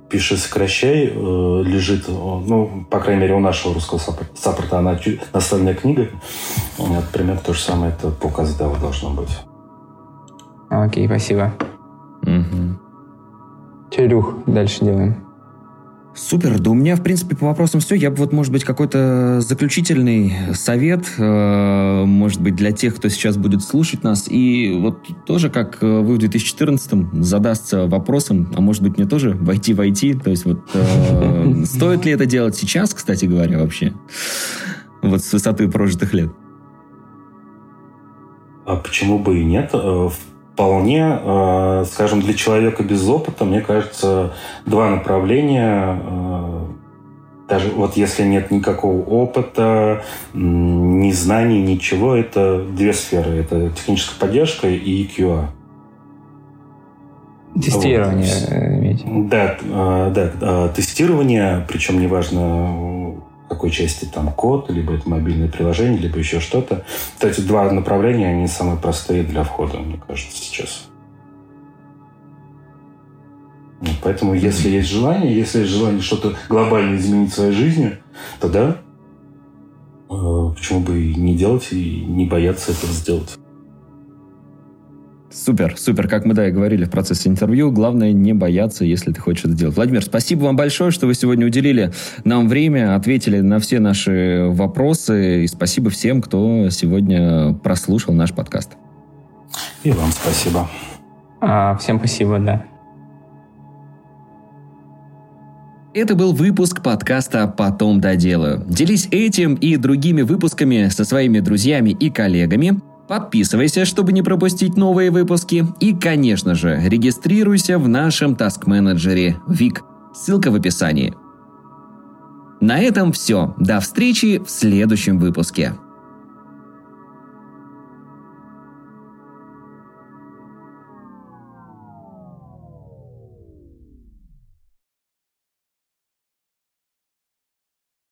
Speaker 3: «Пиши, сокращай» э, лежит, ну, по крайней мере, у нашего русского саппорта она настольная книга. Вот, примерно то же самое это по Каздеву должно быть.
Speaker 2: Окей, спасибо.
Speaker 1: Угу.
Speaker 2: Че, дальше делаем?
Speaker 1: Супер, да у меня, в принципе, по вопросам все. Я бы вот, может быть, какой-то заключительный совет, э, может быть, для тех, кто сейчас будет слушать нас, и вот тоже, как э, вы в 2014-м задастся вопросом, а может быть, мне тоже войти в IT, то есть вот э, стоит ли это делать сейчас, кстати говоря, вообще, вот с высоты прожитых лет?
Speaker 3: А почему бы и нет? В вполне, э, скажем, для человека без опыта, мне кажется, два направления э, даже вот если нет никакого опыта, ни знаний, ничего, это две сферы. Это техническая поддержка и QA.
Speaker 2: Тестирование.
Speaker 3: Вот. Да, э, да, тестирование, причем неважно какой части там код, либо это мобильное приложение, либо еще что-то. Вот эти два направления, они самые простые для входа, мне кажется, сейчас. Поэтому, если есть желание, если есть желание что-то глобально изменить в своей жизни, тогда э, почему бы и не делать и не бояться этого сделать.
Speaker 1: Супер, супер. Как мы, да, и говорили в процессе интервью, главное не бояться, если ты хочешь это сделать. Владимир, спасибо вам большое, что вы сегодня уделили нам время, ответили на все наши вопросы. И спасибо всем, кто сегодня прослушал наш подкаст.
Speaker 3: И вам спасибо.
Speaker 2: А, всем спасибо, да.
Speaker 1: Это был выпуск подкаста «Потом доделаю». Делись этим и другими выпусками со своими друзьями и коллегами – Подписывайся, чтобы не пропустить новые выпуски. И, конечно же, регистрируйся в нашем таск-менеджере ВИК. Ссылка в описании. На этом все. До встречи в следующем выпуске.